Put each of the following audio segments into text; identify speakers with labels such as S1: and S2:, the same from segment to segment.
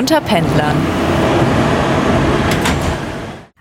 S1: unter Pendlern.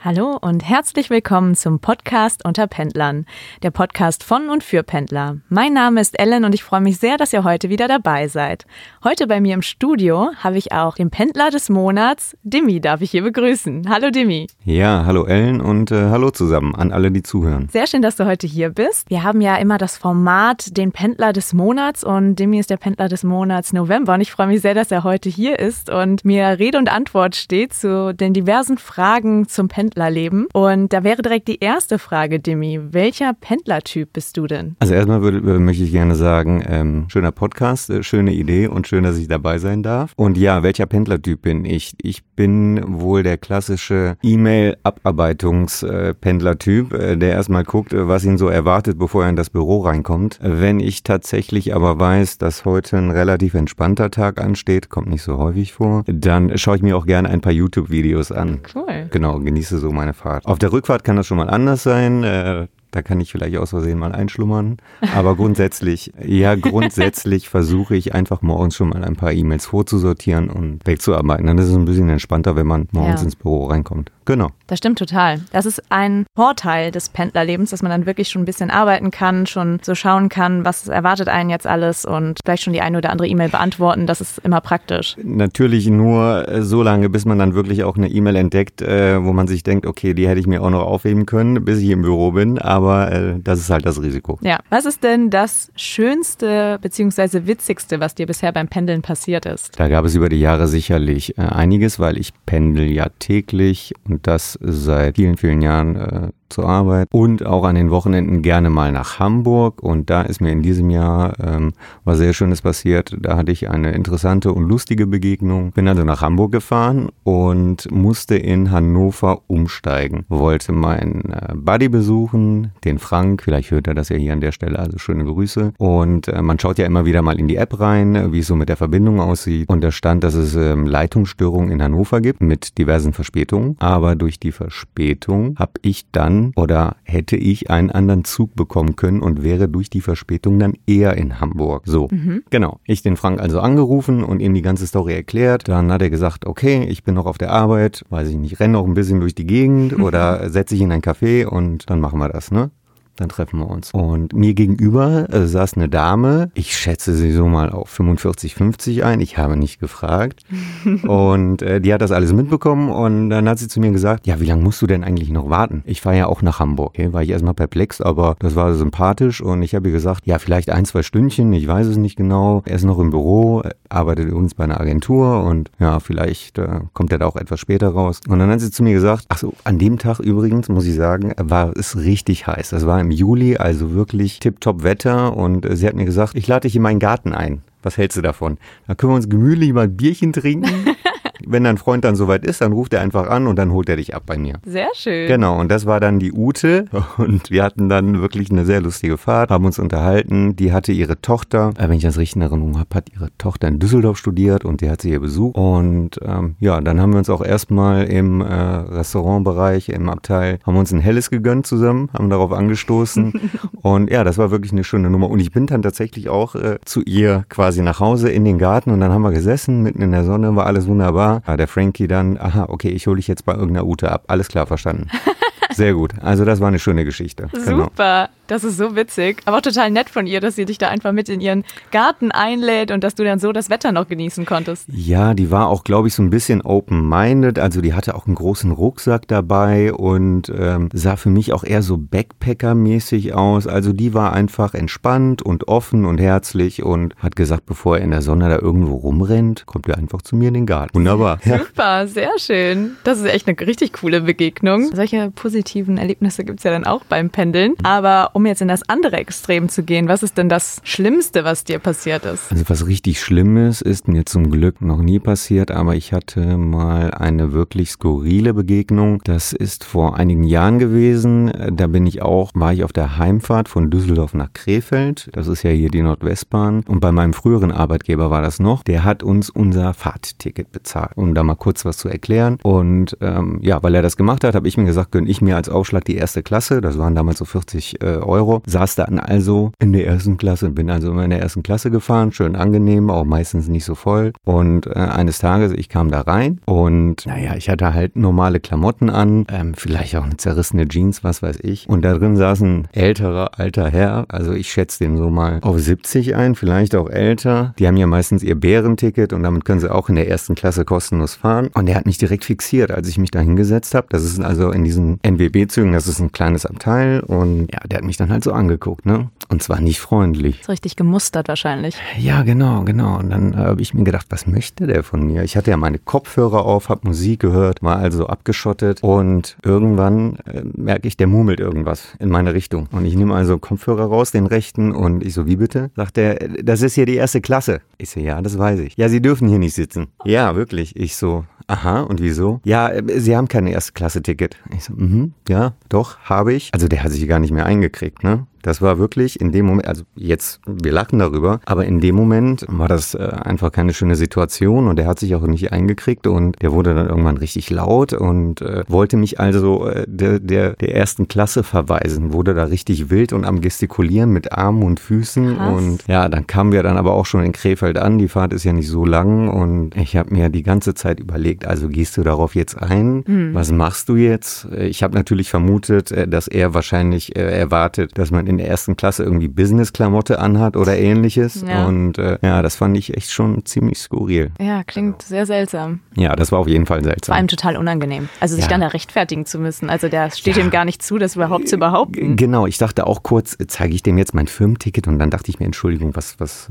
S1: Hallo und herzlich willkommen zum Podcast unter Pendlern, der Podcast von und für Pendler. Mein Name ist Ellen und ich freue mich sehr, dass ihr heute wieder dabei seid. Heute bei mir im Studio habe ich auch den Pendler des Monats, Dimi, darf ich hier begrüßen. Hallo Dimi.
S2: Ja, hallo Ellen und äh, hallo zusammen an alle, die zuhören.
S1: Sehr schön, dass du heute hier bist. Wir haben ja immer das Format den Pendler des Monats und Dimi ist der Pendler des Monats November und ich freue mich sehr, dass er heute hier ist und mir Rede und Antwort steht zu den diversen Fragen zum Pendler Pendlerleben. Und da wäre direkt die erste Frage, Dimi. Welcher Pendlertyp bist du denn?
S2: Also erstmal würde, möchte ich gerne sagen, ähm, schöner Podcast, äh, schöne Idee und schön, dass ich dabei sein darf. Und ja, welcher Pendlertyp bin ich? Ich bin wohl der klassische E-Mail-Abarbeitungs-Pendlertyp, äh, der erstmal guckt, äh, was ihn so erwartet, bevor er in das Büro reinkommt. Wenn ich tatsächlich aber weiß, dass heute ein relativ entspannter Tag ansteht, kommt nicht so häufig vor, dann schaue ich mir auch gerne ein paar YouTube-Videos an. Cool. Genau, genieße so meine Fahrt. Auf der Rückfahrt kann das schon mal anders sein. Äh, da kann ich vielleicht aus Versehen mal einschlummern. Aber grundsätzlich, ja, grundsätzlich versuche ich einfach morgens schon mal ein paar E-Mails vorzusortieren und wegzuarbeiten. Dann ist es ein bisschen entspannter, wenn man morgens ja. ins Büro reinkommt. Genau.
S1: Das stimmt total. Das ist ein Vorteil des Pendlerlebens, dass man dann wirklich schon ein bisschen arbeiten kann, schon so schauen kann, was erwartet einen jetzt alles und vielleicht schon die eine oder andere E-Mail beantworten. Das ist immer praktisch.
S2: Natürlich nur äh, so lange, bis man dann wirklich auch eine E-Mail entdeckt, äh, wo man sich denkt, okay, die hätte ich mir auch noch aufheben können, bis ich im Büro bin. Aber äh, das ist halt das Risiko.
S1: Ja. Was ist denn das Schönste bzw. Witzigste, was dir bisher beim Pendeln passiert ist?
S2: Da gab es über die Jahre sicherlich einiges, weil ich pendel ja täglich und das seit vielen, vielen Jahren äh, zur Arbeit und auch an den Wochenenden gerne mal nach Hamburg. Und da ist mir in diesem Jahr ähm, was sehr Schönes passiert. Da hatte ich eine interessante und lustige Begegnung. Bin also nach Hamburg gefahren und musste in Hannover umsteigen. Wollte meinen äh, Buddy besuchen, den Frank. Vielleicht hört er das ja hier an der Stelle. Also schöne Grüße. Und äh, man schaut ja immer wieder mal in die App rein, wie es so mit der Verbindung aussieht. Und da stand, dass es ähm, Leitungsstörungen in Hannover gibt mit diversen Verspätungen. Aber durch die Verspätung habe ich dann oder hätte ich einen anderen Zug bekommen können und wäre durch die Verspätung dann eher in Hamburg. So, mhm. genau. Ich den Frank also angerufen und ihm die ganze Story erklärt. Dann hat er gesagt, okay, ich bin noch auf der Arbeit, weiß ich nicht, renne noch ein bisschen durch die Gegend oder setze ich in ein Café und dann machen wir das, ne? Dann treffen wir uns. Und mir gegenüber äh, saß eine Dame, ich schätze sie so mal auf 45, 50 ein, ich habe nicht gefragt. und äh, die hat das alles mitbekommen und dann hat sie zu mir gesagt, ja, wie lange musst du denn eigentlich noch warten? Ich fahre ja auch nach Hamburg. Okay, war ich erstmal perplex, aber das war sympathisch und ich habe ihr gesagt, ja, vielleicht ein, zwei Stündchen, ich weiß es nicht genau. Er ist noch im Büro, arbeitet übrigens bei einer Agentur und ja, vielleicht äh, kommt er da auch etwas später raus. Und dann hat sie zu mir gesagt, ach so, an dem Tag übrigens, muss ich sagen, war es richtig heiß. Das war im Juli, also wirklich tipptopp Wetter. Und sie hat mir gesagt, ich lade dich in meinen Garten ein. Was hältst du davon? Da können wir uns gemütlich mal ein Bierchen trinken. wenn dein Freund dann soweit ist, dann ruft er einfach an und dann holt er dich ab bei mir.
S1: Sehr schön.
S2: Genau, und das war dann die Ute und wir hatten dann wirklich eine sehr lustige Fahrt, haben uns unterhalten. Die hatte ihre Tochter, äh, wenn ich das richtig in Erinnerung habe, hat ihre Tochter in Düsseldorf studiert und die hat sie hier besucht. Und ähm, ja, dann haben wir uns auch erstmal im äh, Restaurantbereich, im Abteil, haben uns ein helles gegönnt zusammen, haben darauf angestoßen. und ja, das war wirklich eine schöne Nummer. Und ich bin dann tatsächlich auch äh, zu ihr quasi nach Hause in den Garten und dann haben wir gesessen, mitten in der Sonne, war alles wunderbar war der Frankie dann, aha, okay, ich hole dich jetzt bei irgendeiner Ute ab. Alles klar, verstanden. Sehr gut. Also das war eine schöne Geschichte.
S1: Genau. Super. Genau. Das ist so witzig. Aber auch total nett von ihr, dass sie dich da einfach mit in ihren Garten einlädt und dass du dann so das Wetter noch genießen konntest.
S2: Ja, die war auch, glaube ich, so ein bisschen open-minded. Also die hatte auch einen großen Rucksack dabei und ähm, sah für mich auch eher so Backpacker-mäßig aus. Also die war einfach entspannt und offen und herzlich und hat gesagt, bevor er in der Sonne da irgendwo rumrennt, kommt er einfach zu mir in den Garten. Wunderbar.
S1: Super, sehr schön. Das ist echt eine richtig coole Begegnung. Solche positiven Erlebnisse gibt es ja dann auch beim Pendeln. Aber um jetzt in das andere Extrem zu gehen, was ist denn das Schlimmste, was dir passiert ist?
S2: Also was richtig Schlimmes ist mir zum Glück noch nie passiert, aber ich hatte mal eine wirklich skurrile Begegnung. Das ist vor einigen Jahren gewesen. Da bin ich auch, war ich auf der Heimfahrt von Düsseldorf nach Krefeld. Das ist ja hier die Nordwestbahn. Und bei meinem früheren Arbeitgeber war das noch. Der hat uns unser Fahrtticket bezahlt, um da mal kurz was zu erklären. Und ähm, ja, weil er das gemacht hat, habe ich mir gesagt, gönne ich mir als Aufschlag die erste Klasse. Das waren damals so 40 äh, Euro. Saß dann also in der ersten Klasse, bin also immer in der ersten Klasse gefahren, schön angenehm, auch meistens nicht so voll. Und äh, eines Tages, ich kam da rein und naja, ich hatte halt normale Klamotten an, ähm, vielleicht auch eine zerrissene Jeans, was weiß ich. Und da drin saß ein älterer, alter Herr, also ich schätze den so mal auf 70 ein, vielleicht auch älter. Die haben ja meistens ihr Bärenticket und damit können sie auch in der ersten Klasse kostenlos fahren. Und der hat mich direkt fixiert, als ich mich da hingesetzt habe. Das ist also in diesen NWB-Zügen, das ist ein kleines Abteil und ja, der hat mich dann halt so angeguckt, ne? Und zwar nicht freundlich.
S1: Ist richtig gemustert wahrscheinlich.
S2: Ja, genau, genau. Und dann äh, habe ich mir gedacht, was möchte der von mir? Ich hatte ja meine Kopfhörer auf, habe Musik gehört, war also abgeschottet und irgendwann äh, merke ich, der murmelt irgendwas in meine Richtung. Und ich nehme also Kopfhörer raus, den rechten und ich so, wie bitte? Sagt er, das ist hier die erste Klasse. Ich so, ja, das weiß ich. Ja, Sie dürfen hier nicht sitzen. Ja, wirklich. Ich so, aha, und wieso? Ja, äh, Sie haben kein Erstklasse-Ticket. Ich so, mhm, ja, doch, habe ich. Also der hat sich gar nicht mehr eingekriegt, ne? Das war wirklich in dem Moment, also jetzt, wir lachen darüber, aber in dem Moment war das äh, einfach keine schöne Situation und er hat sich auch nicht eingekriegt und der wurde dann irgendwann richtig laut und äh, wollte mich also äh, der, der, der ersten Klasse verweisen, wurde da richtig wild und am gestikulieren mit Armen und Füßen Krass. und ja, dann kamen wir dann aber auch schon in Krefeld an, die Fahrt ist ja nicht so lang und ich habe mir die ganze Zeit überlegt, also gehst du darauf jetzt ein, mhm. was machst du jetzt? Ich habe natürlich vermutet, äh, dass er wahrscheinlich äh, erwartet, dass man in der ersten Klasse irgendwie Business-Klamotte anhat oder ähnliches. Ja. Und äh, ja, das fand ich echt schon ziemlich skurril.
S1: Ja, klingt sehr seltsam.
S2: Ja, das war auf jeden Fall seltsam.
S1: Vor allem total unangenehm. Also sich ja. dann da rechtfertigen zu müssen. Also der steht ja. ihm gar nicht zu, das überhaupt zu behaupten.
S2: Genau, ich dachte auch kurz, zeige ich dem jetzt mein Firmenticket und dann dachte ich mir, Entschuldigung, was, was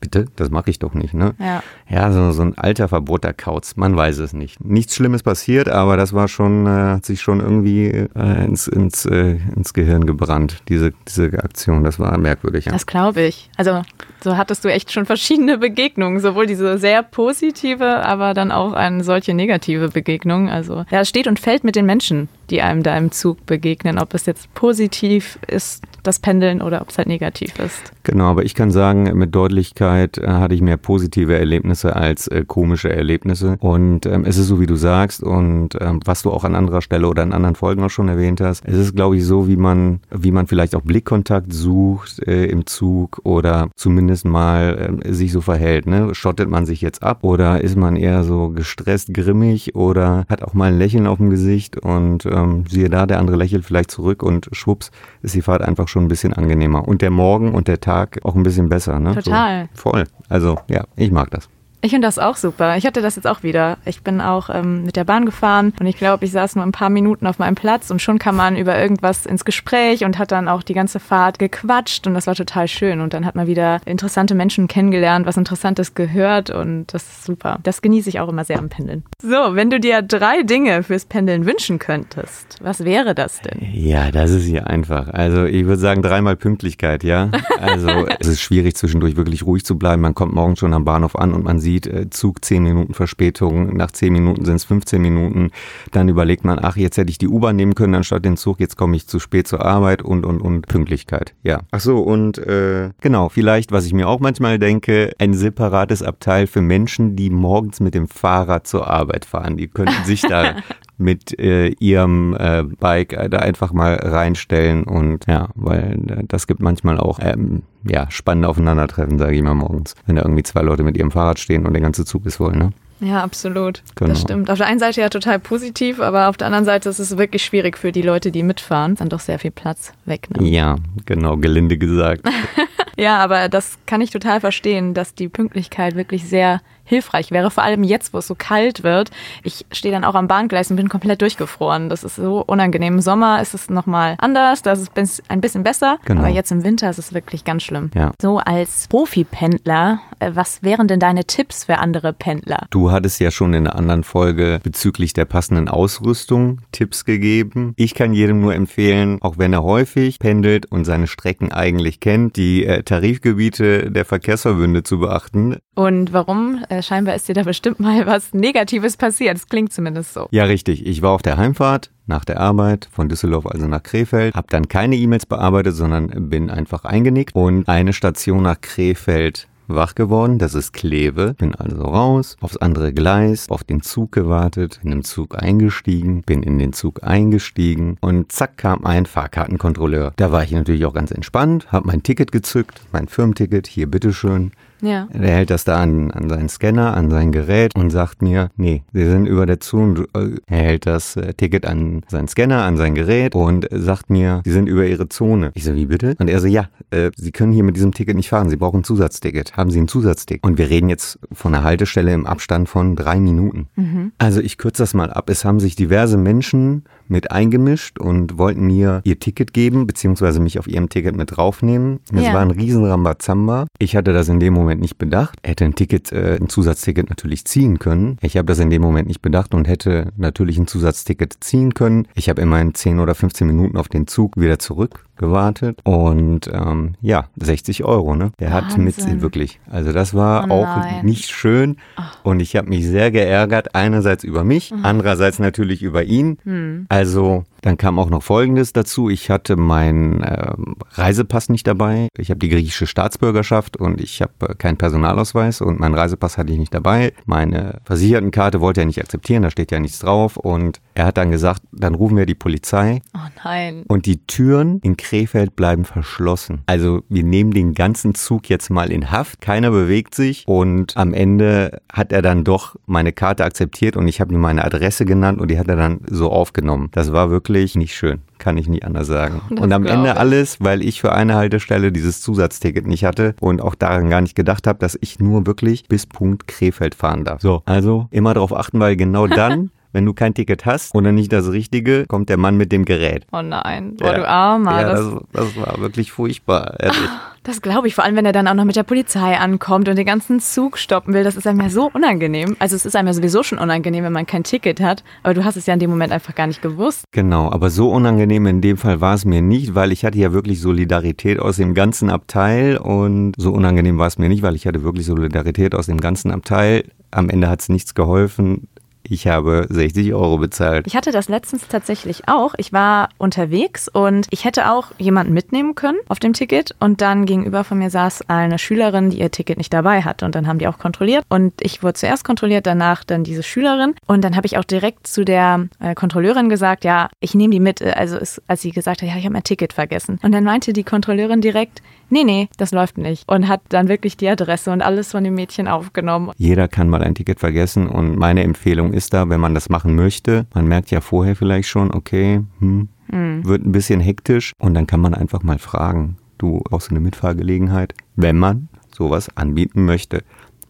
S2: bitte, das mache ich doch nicht, ne? Ja, ja so, so ein alter verboter Kauz, man weiß es nicht. Nichts Schlimmes passiert, aber das war schon, äh, hat sich schon irgendwie äh, ins, ins, äh, ins Gehirn gebrannt, diese, diese Aktion. Das war merkwürdig.
S1: Ja. Das glaube ich. Also so hattest du echt schon verschiedene Begegnungen, sowohl diese sehr positive, aber dann auch eine solche negative Begegnung. Also ja, steht und fällt mit den Menschen, die einem da im Zug begegnen, ob es jetzt positiv ist, das Pendeln oder ob es halt negativ ist.
S2: Genau, aber ich kann sagen, mit Deutlichkeit äh, hatte ich mehr positive Erlebnisse als äh, komische Erlebnisse. Und ähm, es ist so, wie du sagst und ähm, was du auch an anderer Stelle oder in anderen Folgen auch schon erwähnt hast. Es ist, glaube ich, so, wie man, wie man vielleicht auch Blickkontakt sucht äh, im Zug oder zumindest mal äh, sich so verhält. Ne? Schottet man sich jetzt ab oder ist man eher so gestresst, grimmig oder hat auch mal ein Lächeln auf dem Gesicht und ähm, siehe da, der andere lächelt vielleicht zurück und schwupps ist die Fahrt einfach schon ein bisschen angenehmer. Und der Morgen und der Tag auch ein bisschen besser. Ne?
S1: Total.
S2: So, voll. Also ja, ich mag das.
S1: Ich finde das auch super. Ich hatte das jetzt auch wieder. Ich bin auch ähm, mit der Bahn gefahren und ich glaube, ich saß nur ein paar Minuten auf meinem Platz und schon kam man über irgendwas ins Gespräch und hat dann auch die ganze Fahrt gequatscht und das war total schön. Und dann hat man wieder interessante Menschen kennengelernt, was Interessantes gehört und das ist super. Das genieße ich auch immer sehr am Pendeln. So, wenn du dir drei Dinge fürs Pendeln wünschen könntest, was wäre das denn?
S2: Ja, das ist hier einfach. Also ich würde sagen dreimal Pünktlichkeit, ja. Also es ist schwierig zwischendurch wirklich ruhig zu bleiben. Man kommt morgens schon am Bahnhof an und man sieht, sieht, äh, Zug 10 Minuten Verspätung, nach 10 Minuten sind es 15 Minuten, dann überlegt man, ach, jetzt hätte ich die U-Bahn nehmen können, anstatt den Zug, jetzt komme ich zu spät zur Arbeit und, und, und Pünktlichkeit, ja. Ach so, und äh, genau, vielleicht, was ich mir auch manchmal denke, ein separates Abteil für Menschen, die morgens mit dem Fahrrad zur Arbeit fahren. Die könnten sich da mit äh, ihrem äh, Bike da einfach mal reinstellen und ja, weil äh, das gibt manchmal auch ähm, ja, spannende Aufeinandertreffen, sage ich mal morgens, wenn da irgendwie zwei Leute mit ihrem Fahrrad stehen und der ganze Zug ist voll, ne?
S1: Ja, absolut. Genau. Das stimmt. Auf der einen Seite ja total positiv, aber auf der anderen Seite ist es wirklich schwierig für die Leute, die mitfahren. Dann doch sehr viel Platz weg.
S2: Ne? Ja, genau, gelinde gesagt.
S1: ja, aber das kann ich total verstehen, dass die Pünktlichkeit wirklich sehr hilfreich wäre, vor allem jetzt, wo es so kalt wird. Ich stehe dann auch am Bahngleis und bin komplett durchgefroren. Das ist so unangenehm. Im Sommer ist es nochmal anders, da ist es ein bisschen besser, genau. aber jetzt im Winter ist es wirklich ganz schlimm. Ja. So als Profi-Pendler, äh, was wären denn deine Tipps für andere Pendler?
S2: Du hattest ja schon in einer anderen Folge bezüglich der passenden Ausrüstung Tipps gegeben. Ich kann jedem nur empfehlen, auch wenn er häufig pendelt und seine Strecken eigentlich kennt, die äh, Tarifgebiete der Verkehrsverbünde zu beachten.
S1: Und warum? Äh, scheinbar ist dir da bestimmt mal was Negatives passiert. Das klingt zumindest so.
S2: Ja, richtig. Ich war auf der Heimfahrt nach der Arbeit von Düsseldorf also nach Krefeld, habe dann keine E-Mails bearbeitet, sondern bin einfach eingenickt und eine Station nach Krefeld wach geworden, das ist Kleve. Bin also raus, aufs andere Gleis, auf den Zug gewartet, in den Zug eingestiegen, bin in den Zug eingestiegen und zack kam ein Fahrkartenkontrolleur. Da war ich natürlich auch ganz entspannt, habe mein Ticket gezückt, mein Firmenticket, hier bitteschön.
S1: Ja.
S2: Er hält das da an, an seinen Scanner, an sein Gerät und sagt mir, nee, Sie sind über der Zone. Äh, er hält das äh, Ticket an seinen Scanner, an sein Gerät und sagt mir, Sie sind über Ihre Zone. Ich so, wie bitte? Und er so, ja, äh, Sie können hier mit diesem Ticket nicht fahren. Sie brauchen ein Zusatzticket. Haben Sie ein Zusatzticket? Und wir reden jetzt von einer Haltestelle im Abstand von drei Minuten.
S1: Mhm.
S2: Also ich kürze das mal ab. Es haben sich diverse Menschen mit eingemischt und wollten mir ihr Ticket geben, beziehungsweise mich auf ihrem Ticket mit draufnehmen. Es
S1: Ja.
S2: war ein riesen Rambazamba. Ich hatte das in dem Moment nicht bedacht. Hätte ein Ticket, äh, ein Zusatzticket natürlich ziehen können. Ich habe das in dem Moment nicht bedacht und hätte natürlich ein Zusatzticket ziehen können. Ich habe immerhin 10 oder 15 Minuten auf den Zug wieder zurück gewartet und ähm, ja, 60 Euro, ne? Der hat mit
S1: Wahnsinn.
S2: wirklich. Also das war
S1: Oh
S2: auch nicht schön und ich habe mich sehr geärgert, einerseits über mich, andererseits natürlich über ihn.
S1: Hm.
S2: Also dann kam auch noch Folgendes dazu. Ich hatte meinen ähm, Reisepass nicht dabei. Ich habe die griechische Staatsbürgerschaft und ich habe äh, keinen Personalausweis und meinen Reisepass hatte ich nicht dabei. Meine Versichertenkarte wollte er nicht akzeptieren, da steht ja nichts drauf. Und er hat dann gesagt, dann rufen wir die Polizei
S1: Oh nein.
S2: und die Türen in Krefeld bleiben verschlossen. Also wir nehmen den ganzen Zug jetzt mal in Haft. Keiner bewegt sich und am Ende hat er dann doch meine Karte akzeptiert und ich habe ihm meine Adresse genannt und die hat er dann so aufgenommen. Das war wirklich nicht schön. Kann ich nicht anders sagen.
S1: Das
S2: und am Ende
S1: ich.
S2: alles, weil ich für eine Haltestelle dieses Zusatzticket nicht hatte und auch daran gar nicht gedacht habe, dass ich nur wirklich bis Punkt Krefeld fahren darf. So, also immer darauf achten, weil genau dann, wenn du kein Ticket hast oder nicht das Richtige, kommt der Mann mit dem Gerät.
S1: Oh nein. Oh,
S2: Ja.
S1: du Armer.
S2: Ja,
S1: das
S2: das, das war wirklich furchtbar, ehrlich.
S1: Das glaube ich, vor allem wenn er dann auch noch mit der Polizei ankommt und den ganzen Zug stoppen will. Das ist einem ja so unangenehm. Also es ist einem ja sowieso schon unangenehm, wenn man kein Ticket hat. Aber du hast es ja in dem Moment einfach gar nicht gewusst.
S2: Genau, aber so unangenehm in dem Fall war es mir nicht, weil ich hatte ja wirklich Solidarität aus dem ganzen Abteil und so unangenehm war es mir nicht, weil ich hatte wirklich Solidarität aus dem ganzen Abteil. Am Ende hat es nichts geholfen. Ich habe 60 Euro bezahlt.
S1: Ich hatte das letztens tatsächlich auch. Ich war unterwegs und ich hätte auch jemanden mitnehmen können auf dem Ticket. Und dann gegenüber von mir saß eine Schülerin, die ihr Ticket nicht dabei hatte. Und dann haben die auch kontrolliert. Und ich wurde zuerst kontrolliert, danach dann diese Schülerin. Und dann habe ich auch direkt zu der äh, Kontrolleurin gesagt, ja, ich nehme die mit. Also es, als sie gesagt hat, ja, ich habe mein Ticket vergessen. Und dann meinte die Kontrolleurin direkt, nee, nee, das läuft nicht. Und hat dann wirklich die Adresse und alles von dem Mädchen aufgenommen.
S2: Jeder kann mal ein Ticket vergessen und meine Empfehlung ist da, wenn man das machen möchte, man merkt ja vorher vielleicht schon, okay, hm, wird ein bisschen hektisch und dann kann man einfach mal fragen, du brauchst eine Mitfahrgelegenheit, wenn man sowas anbieten möchte.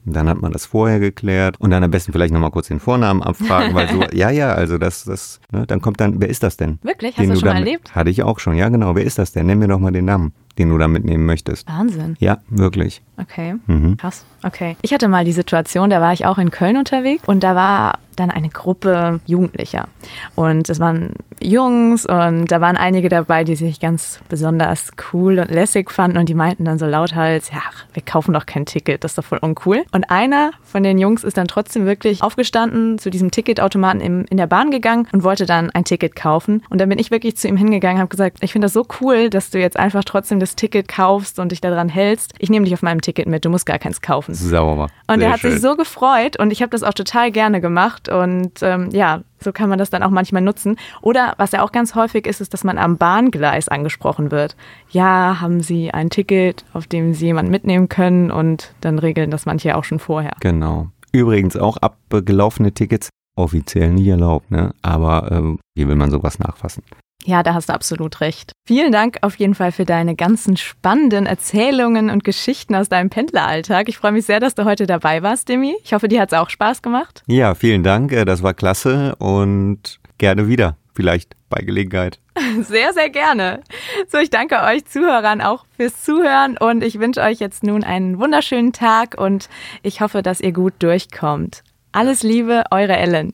S2: Und dann hat man das vorher geklärt und dann am besten vielleicht nochmal kurz den Vornamen abfragen, weil so, ja, ja, also das, das, ne, dann kommt dann, wer ist das denn?
S1: Wirklich? Hast
S2: Den
S1: du schon mal
S2: damit-
S1: erlebt?
S2: Hatte ich auch schon, ja genau, wer ist das denn? Nenn mir doch mal den Namen, den du da mitnehmen möchtest.
S1: Wahnsinn.
S2: Ja, wirklich.
S1: Okay.
S2: Mhm.
S1: Krass. Okay. Ich hatte mal die Situation, da war ich auch in Köln unterwegs und da war dann eine Gruppe Jugendlicher. Und es waren Jungs und da waren einige dabei, die sich ganz besonders cool und lässig fanden und die meinten dann so lauthals, ja, wir kaufen doch kein Ticket, das ist doch voll uncool. Und einer von den Jungs ist dann trotzdem wirklich aufgestanden, zu diesem Ticketautomaten im, in der Bahn gegangen und wollte dann ein Ticket kaufen. Und dann bin ich wirklich zu ihm hingegangen, habe gesagt, ich finde das so cool, dass du jetzt einfach trotzdem das Ticket kaufst und dich daran hältst. Ich nehme dich auf meinem Ticket mit, du musst gar keins kaufen.
S2: Sauber.
S1: Und
S2: Sehr
S1: er hat
S2: schön.
S1: sich so gefreut und ich habe das auch total gerne gemacht und ähm, ja, so kann man das dann auch manchmal nutzen. Oder was ja auch ganz häufig ist, ist, dass man am Bahngleis angesprochen wird. Ja, haben Sie ein Ticket, auf dem Sie jemanden mitnehmen können und dann regeln das manche auch schon vorher.
S2: Genau. Übrigens auch abgelaufene Tickets offiziell nicht erlaubt, ne? Aber ähm, wie will man sowas nachfassen?
S1: Ja, da hast du absolut recht. Vielen Dank auf jeden Fall für deine ganzen spannenden Erzählungen und Geschichten aus deinem Pendleralltag. Ich freue mich sehr, dass du heute dabei warst, Demi. Ich hoffe, dir hat es auch Spaß gemacht.
S2: Ja, vielen Dank. äh, Das war klasse und gerne wieder. Vielleicht bei Gelegenheit.
S1: Sehr, sehr gerne. So, ich danke euch Zuhörern auch fürs Zuhören und ich wünsche euch jetzt nun einen wunderschönen Tag und ich hoffe, dass ihr gut durchkommt. Alles Liebe, eure Ellen.